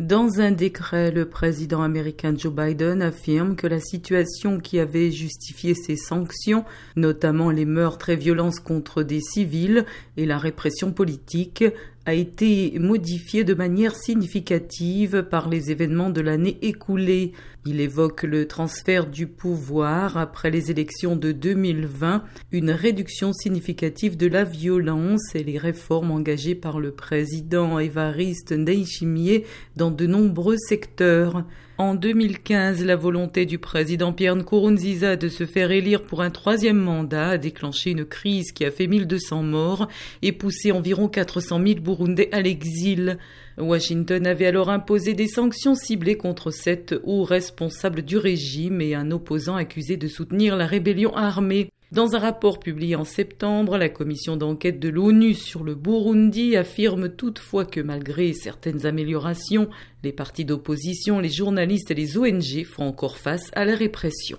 Dans un décret, le président américain Joe Biden affirme que la situation qui avait justifié ces sanctions, notamment les meurtres et violences contre des civils et la répression politique, été modifiée de manière significative par les événements de l'année écoulée. Il évoque le transfert du pouvoir après les élections de 2020, une réduction significative de la violence et les réformes engagées par le président Évariste Ndayishimiye dans de nombreux secteurs. En 2015, la volonté du président Pierre Nkurunziza de se faire élire pour un troisième mandat a déclenché une crise qui a fait 1200 morts et poussé environ 400 000 À l'exil. Washington avait alors imposé des sanctions ciblées contre sept hauts responsables du régime et un opposant accusé de soutenir la rébellion armée. Dans un rapport publié en septembre, la commission d'enquête de l'ONU sur le Burundi affirme toutefois que malgré certaines améliorations, les partis d'opposition, les journalistes et les ONG font encore face à la répression.